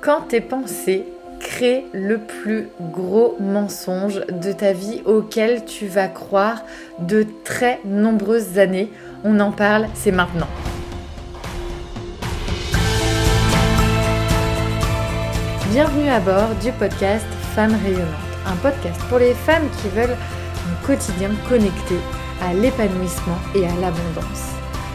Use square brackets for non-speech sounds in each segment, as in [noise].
Quand tes pensées créent le plus gros mensonge de ta vie auquel tu vas croire de très nombreuses années, on en parle, c'est maintenant. Bienvenue à bord du podcast Femmes rayonnantes, un podcast pour les femmes qui veulent un quotidien connecté à l'épanouissement et à l'abondance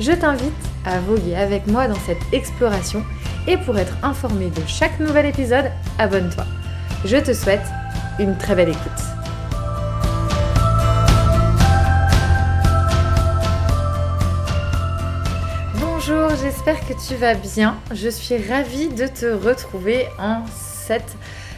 je t'invite à voguer avec moi dans cette exploration et pour être informé de chaque nouvel épisode, abonne-toi. Je te souhaite une très belle écoute. Bonjour, j'espère que tu vas bien. Je suis ravie de te retrouver en cette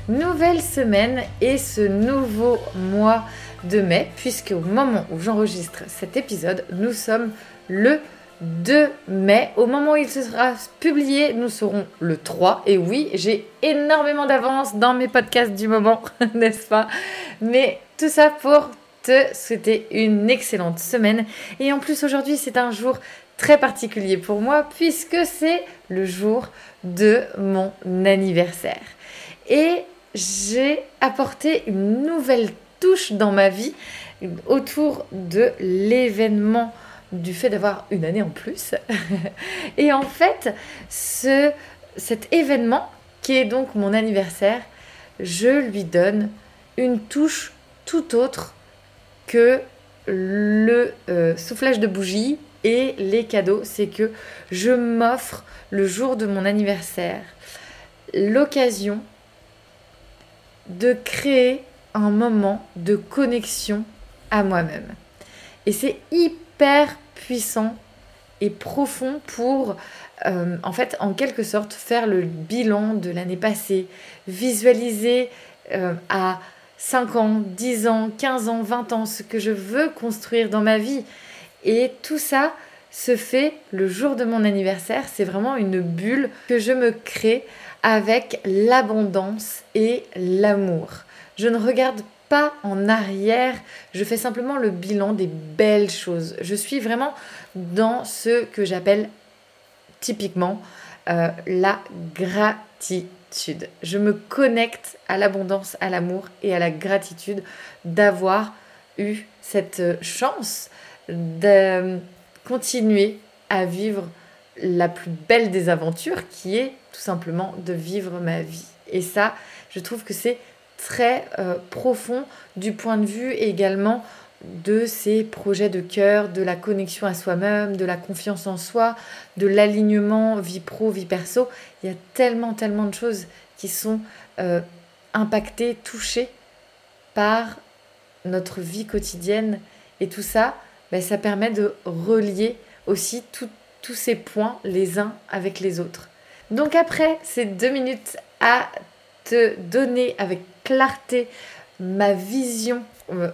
nouvelle semaine et ce nouveau mois de mai, puisque au moment où j'enregistre cet épisode, nous sommes le 2 mai. Au moment où il sera publié, nous serons le 3. Et oui, j'ai énormément d'avance dans mes podcasts du moment, [laughs] n'est-ce pas? Mais tout ça pour te souhaiter une excellente semaine. Et en plus, aujourd'hui, c'est un jour très particulier pour moi puisque c'est le jour de mon anniversaire. Et j'ai apporté une nouvelle touche dans ma vie autour de l'événement du fait d'avoir une année en plus. [laughs] et en fait, ce, cet événement, qui est donc mon anniversaire, je lui donne une touche tout autre que le euh, soufflage de bougie et les cadeaux. C'est que je m'offre le jour de mon anniversaire l'occasion de créer un moment de connexion à moi-même. Et c'est hyper puissant et profond pour, euh, en fait, en quelque sorte, faire le bilan de l'année passée, visualiser euh, à 5 ans, 10 ans, 15 ans, 20 ans ce que je veux construire dans ma vie. Et tout ça se fait le jour de mon anniversaire. C'est vraiment une bulle que je me crée avec l'abondance et l'amour. Je ne regarde en arrière, je fais simplement le bilan des belles choses. Je suis vraiment dans ce que j'appelle typiquement euh, la gratitude. Je me connecte à l'abondance, à l'amour et à la gratitude d'avoir eu cette chance de continuer à vivre la plus belle des aventures qui est tout simplement de vivre ma vie. Et ça, je trouve que c'est très euh, profond du point de vue également de ces projets de cœur, de la connexion à soi-même, de la confiance en soi, de l'alignement vie pro, vie perso. Il y a tellement, tellement de choses qui sont euh, impactées, touchées par notre vie quotidienne. Et tout ça, ben, ça permet de relier aussi tous ces points les uns avec les autres. Donc après ces deux minutes à te donner avec clarté ma vision euh,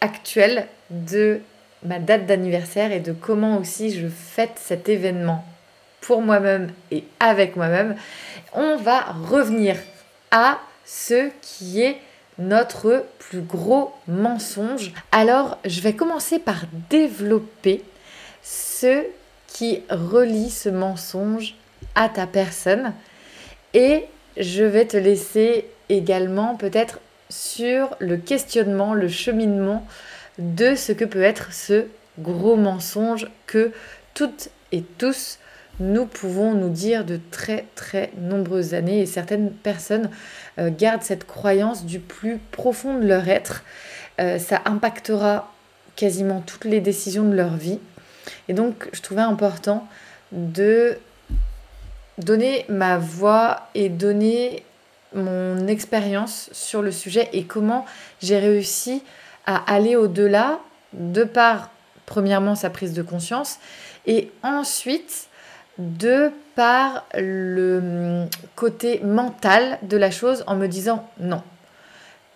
actuelle de ma date d'anniversaire et de comment aussi je fête cet événement pour moi-même et avec moi-même, on va revenir à ce qui est notre plus gros mensonge. Alors, je vais commencer par développer ce qui relie ce mensonge à ta personne et je vais te laisser également peut-être sur le questionnement, le cheminement de ce que peut être ce gros mensonge que toutes et tous nous pouvons nous dire de très très nombreuses années et certaines personnes euh, gardent cette croyance du plus profond de leur être. Euh, ça impactera quasiment toutes les décisions de leur vie. Et donc je trouvais important de donner ma voix et donner mon expérience sur le sujet et comment j'ai réussi à aller au-delà de par, premièrement, sa prise de conscience et ensuite de par le côté mental de la chose en me disant non,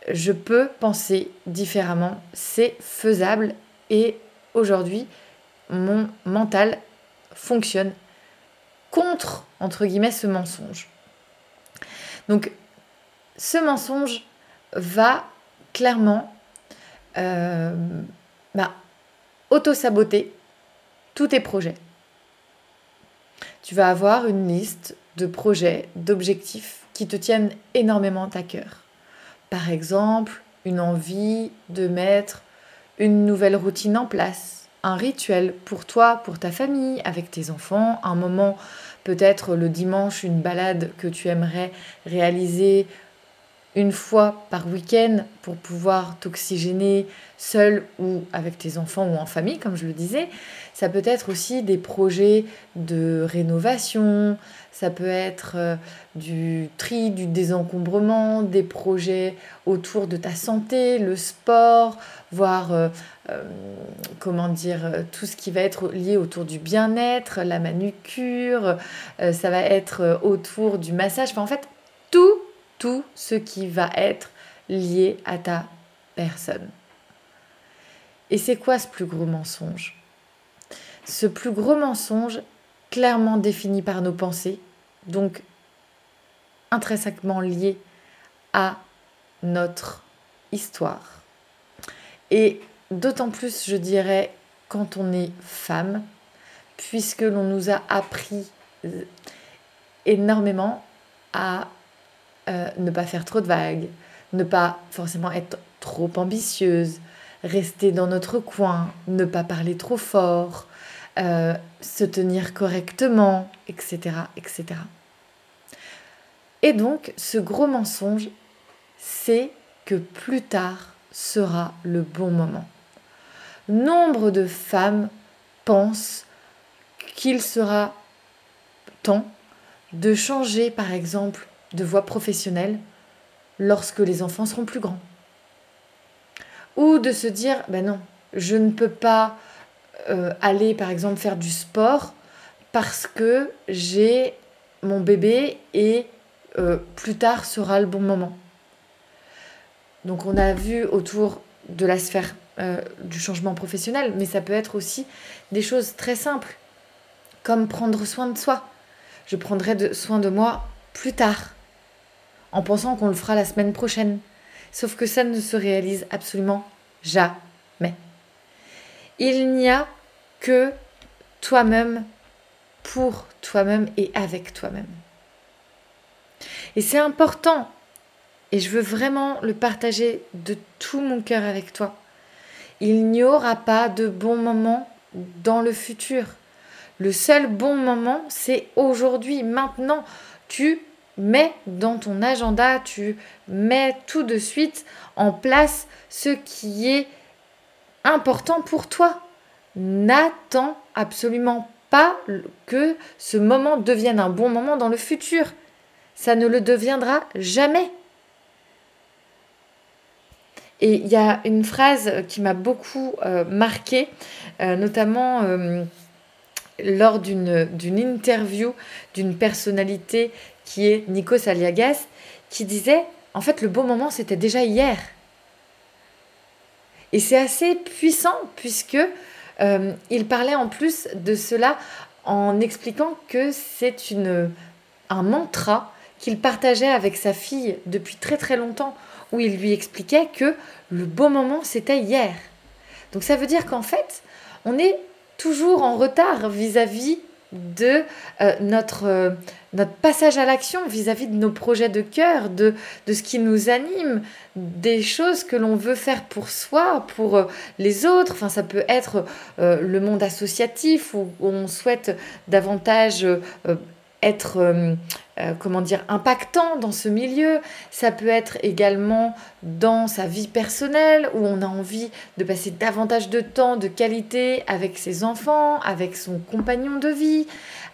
je peux penser différemment, c'est faisable et aujourd'hui mon mental fonctionne contre, entre guillemets, ce mensonge. Donc ce mensonge va clairement euh, bah, auto-saboter tous tes projets. Tu vas avoir une liste de projets, d'objectifs qui te tiennent énormément à cœur. Par exemple, une envie de mettre une nouvelle routine en place, un rituel pour toi, pour ta famille, avec tes enfants, un moment peut-être le dimanche, une balade que tu aimerais réaliser une fois par week-end pour pouvoir t'oxygéner seul ou avec tes enfants ou en famille, comme je le disais. Ça peut être aussi des projets de rénovation, ça peut être euh, du tri, du désencombrement, des projets autour de ta santé, le sport, voire euh, euh, comment dire tout ce qui va être lié autour du bien-être, la manucure, ça va être autour du massage. En fait, ce qui va être lié à ta personne. Et c'est quoi ce plus gros mensonge? Ce plus gros mensonge, clairement défini par nos pensées, donc intrinsèquement lié à notre histoire. Et d'autant plus, je dirais, quand on est femme, puisque l'on nous a appris énormément à euh, ne pas faire trop de vagues, ne pas forcément être trop ambitieuse, rester dans notre coin, ne pas parler trop fort, euh, se tenir correctement, etc., etc. Et donc, ce gros mensonge, c'est que plus tard sera le bon moment. Nombre de femmes pensent qu'il sera temps de changer, par exemple, de voie professionnelle lorsque les enfants seront plus grands. Ou de se dire, ben non, je ne peux pas euh, aller par exemple faire du sport parce que j'ai mon bébé et euh, plus tard sera le bon moment. Donc on a vu autour de la sphère euh, du changement professionnel, mais ça peut être aussi des choses très simples, comme prendre soin de soi. Je prendrai soin de moi plus tard en pensant qu'on le fera la semaine prochaine. Sauf que ça ne se réalise absolument jamais. Il n'y a que toi-même pour toi-même et avec toi-même. Et c'est important, et je veux vraiment le partager de tout mon cœur avec toi. Il n'y aura pas de bon moment dans le futur. Le seul bon moment, c'est aujourd'hui, maintenant. Tu mets dans ton agenda, tu mets tout de suite en place ce qui est important pour toi. N'attends absolument pas que ce moment devienne un bon moment dans le futur. Ça ne le deviendra jamais. Et il y a une phrase qui m'a beaucoup euh, marquée, euh, notamment euh, lors d'une interview d'une personnalité qui est Nikos Aliagas, qui disait en fait le beau moment c'était déjà hier. Et c'est assez puissant puisque euh, il parlait en plus de cela en expliquant que c'est une un mantra qu'il partageait avec sa fille depuis très très longtemps où il lui expliquait que le beau moment c'était hier. Donc ça veut dire qu'en fait, on est toujours en retard vis-à-vis de euh, notre, euh, notre passage à l'action vis-à-vis de nos projets de cœur, de, de ce qui nous anime, des choses que l'on veut faire pour soi, pour euh, les autres. Enfin, ça peut être le monde associatif où, où on souhaite davantage être, euh, euh, comment dire, impactant dans ce milieu. Ça peut être également dans sa vie personnelle où on a envie de passer davantage de temps de qualité avec ses enfants, avec son compagnon de vie.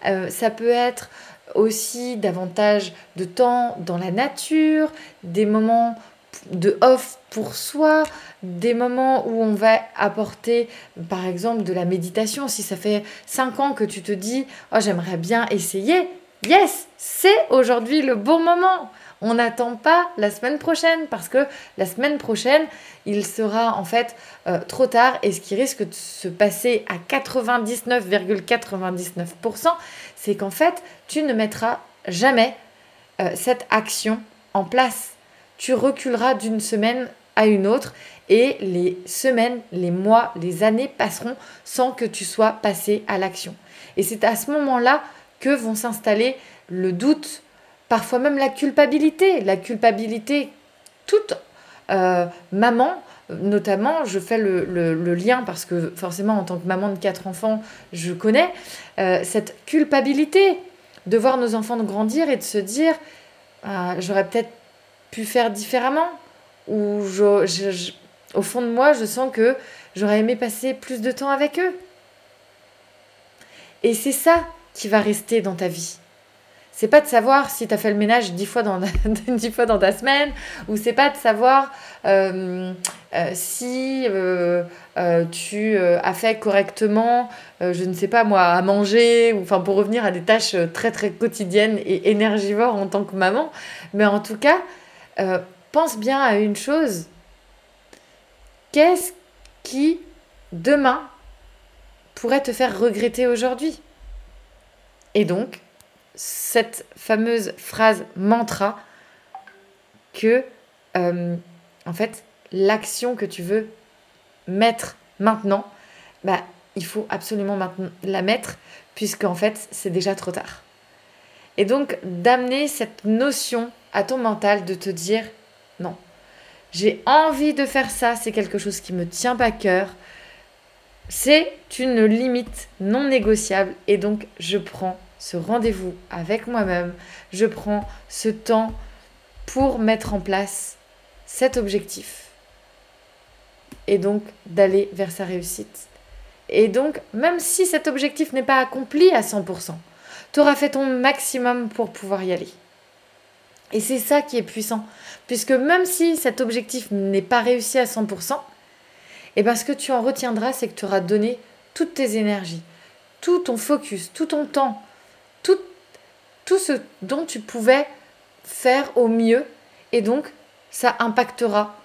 Euh, ça peut être aussi davantage de temps dans la nature, des moments de off pour soi, des moments où on va apporter par exemple de la méditation. Si ça fait 5 ans que tu te dis, oh j'aimerais bien essayer, yes, c'est aujourd'hui le bon moment. On n'attend pas la semaine prochaine parce que la semaine prochaine, il sera en fait euh, trop tard et ce qui risque de se passer à 99,99%, c'est qu'en fait, tu ne mettras jamais euh, cette action en place. Tu reculeras d'une semaine à une autre et les semaines, les mois, les années passeront sans que tu sois passé à l'action. Et c'est à ce moment-là que vont s'installer le doute, parfois même la culpabilité. La culpabilité, toute euh, maman, notamment, je fais le, lien parce que forcément en tant que maman de quatre enfants, je connais euh, cette culpabilité de voir nos enfants grandir et de se dire, ah, j'aurais peut-être pu faire différemment, ou au fond de moi, je sens que j'aurais aimé passer plus de temps avec eux. Et c'est ça qui va rester dans ta vie. C'est pas de savoir si tu as fait le ménage [laughs] dix fois dans, ta semaine, ou c'est pas de savoir euh, euh, si euh, tu as fait correctement, je ne sais pas moi, à manger, ou enfin pour revenir à des tâches très très quotidiennes et énergivores en tant que maman. Mais en tout cas, pense bien à une chose. Qu'est-ce qui, demain, pourrait te faire regretter aujourd'hui? Et donc, cette fameuse phrase mantra que, euh, en fait, l'action que tu veux mettre maintenant, bah, il faut absolument la mettre, puisque en fait, c'est déjà trop tard. Et donc, d'amener cette notion à ton mental de te dire non, j'ai envie de faire ça, c'est quelque chose qui me tient pas cœur, c'est une limite non négociable et donc je prends ce rendez-vous avec moi-même, je prends ce temps pour mettre en place cet objectif et donc d'aller vers sa réussite. Et donc, même si cet objectif n'est pas accompli à 100%, tu auras fait ton maximum pour pouvoir y aller. Et c'est ça qui est puissant, puisque même si cet objectif n'est pas réussi à 100%, et bien ce que tu en retiendras, c'est que tu auras donné toutes tes énergies, tout ton focus, tout ton temps, tout ce dont tu pouvais faire au mieux. Et donc, ça impactera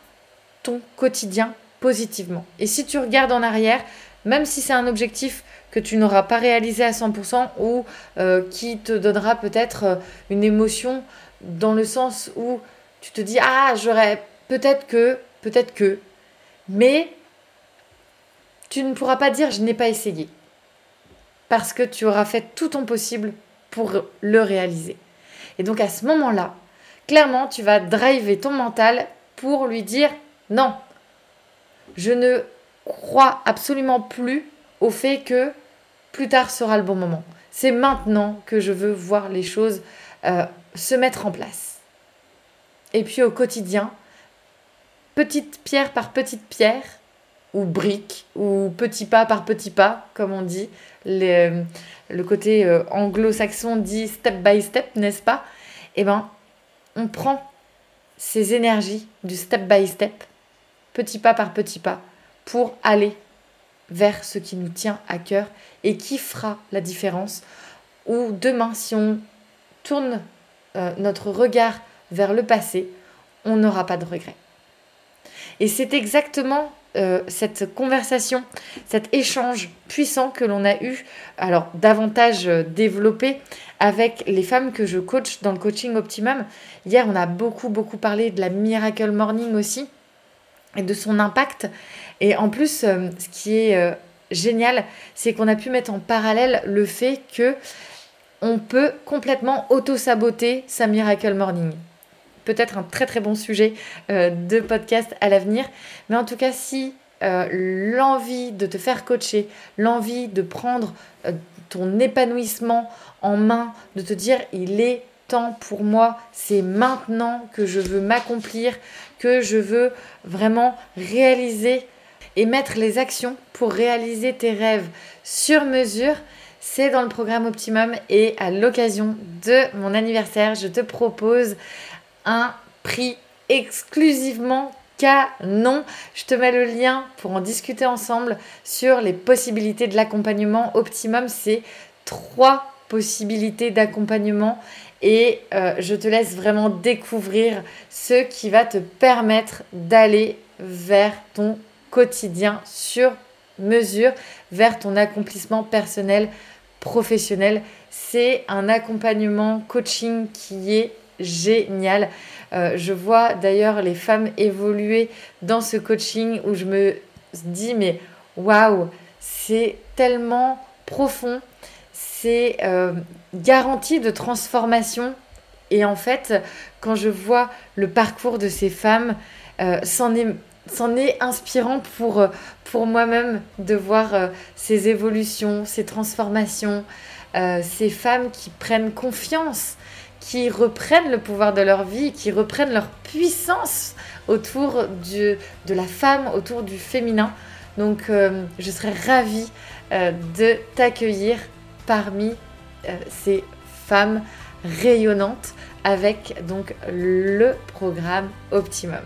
ton quotidien positivement. Et si tu regardes en arrière, même si c'est un objectif que tu n'auras pas réalisé à 100% ou euh, qui te donnera peut-être euh, une émotion dans le sens où tu te dis ah j'aurais peut-être que peut-être que mais tu ne pourras pas dire je n'ai pas essayé. Parce que tu auras fait tout ton possible pour le réaliser. Et donc à ce moment-là, clairement, tu vas driver ton mental pour lui dire non. Je ne crois absolument plus au fait que plus tard sera le bon moment. C'est maintenant que je veux voir les choses euh, se mettre en place. Et puis au quotidien, petite pierre par petite pierre, ou brique, ou petit pas par petit pas, comme on dit. Le, le côté euh, anglo-saxon dit step by step, n'est-ce pas? Eh bien, on prend ces énergies du step by step, petit pas par petit pas, pour aller vers ce qui nous tient à cœur et qui fera la différence. Ou demain, si on tourne euh, notre regard vers le passé, on n'aura pas de regrets. Et c'est exactement euh, cette conversation, cet échange puissant que l'on a eu, alors davantage euh, développé avec les femmes que je coach dans le coaching Optimum. Hier, on a beaucoup, beaucoup parlé de la Miracle Morning aussi et de son impact. Et en plus, euh, ce qui est génial, c'est qu'on a pu mettre en parallèle le fait que on peut complètement auto-saboter sa Miracle Morning peut-être un très très bon sujet euh, de podcast à l'avenir. Mais en tout cas, si euh, l'envie de te faire coacher, l'envie de prendre euh, ton épanouissement en main, de te dire il est temps pour moi, c'est maintenant que je veux m'accomplir, que je veux vraiment réaliser et mettre les actions pour réaliser tes rêves sur mesure, c'est dans le programme Optimum et à l'occasion de mon anniversaire, je te propose un prix exclusivement canon. Je te mets le lien pour en discuter ensemble sur les possibilités de l'accompagnement optimum. C'est trois possibilités d'accompagnement et euh, je te laisse vraiment découvrir ce qui va te permettre d'aller vers ton quotidien sur mesure, vers ton accomplissement personnel, professionnel. C'est un accompagnement coaching qui est génial. Euh, je vois d'ailleurs les femmes évoluer dans ce coaching où je me dis mais waouh, c'est tellement profond, c'est euh, garantie de transformation. Et en fait, quand je vois le parcours de ces femmes, euh, c'en est, est, inspirant pour, euh, pour moi-même de voir euh, ces évolutions, ces transformations, ces femmes qui prennent confiance, qui reprennent le pouvoir de leur vie, qui reprennent leur puissance autour de la femme, autour du féminin. Donc, je serais ravie de t'accueillir parmi ces femmes rayonnantes avec donc le programme Optimum.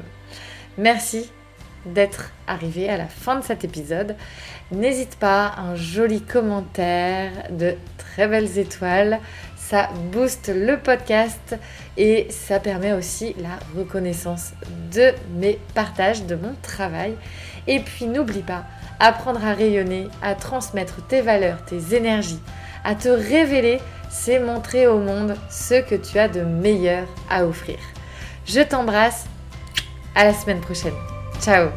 Merci d'être arrivé à la fin de cet épisode. N'hésite pas, un joli commentaire, de très belles étoiles. Ça booste le podcast et ça permet aussi la reconnaissance de mes partages, de mon travail. Et puis n'oublie pas, apprendre à rayonner, à transmettre tes valeurs, tes énergies, à te révéler, c'est montrer au monde ce que tu as de meilleur à offrir. Je t'embrasse, à la semaine prochaine. Ciao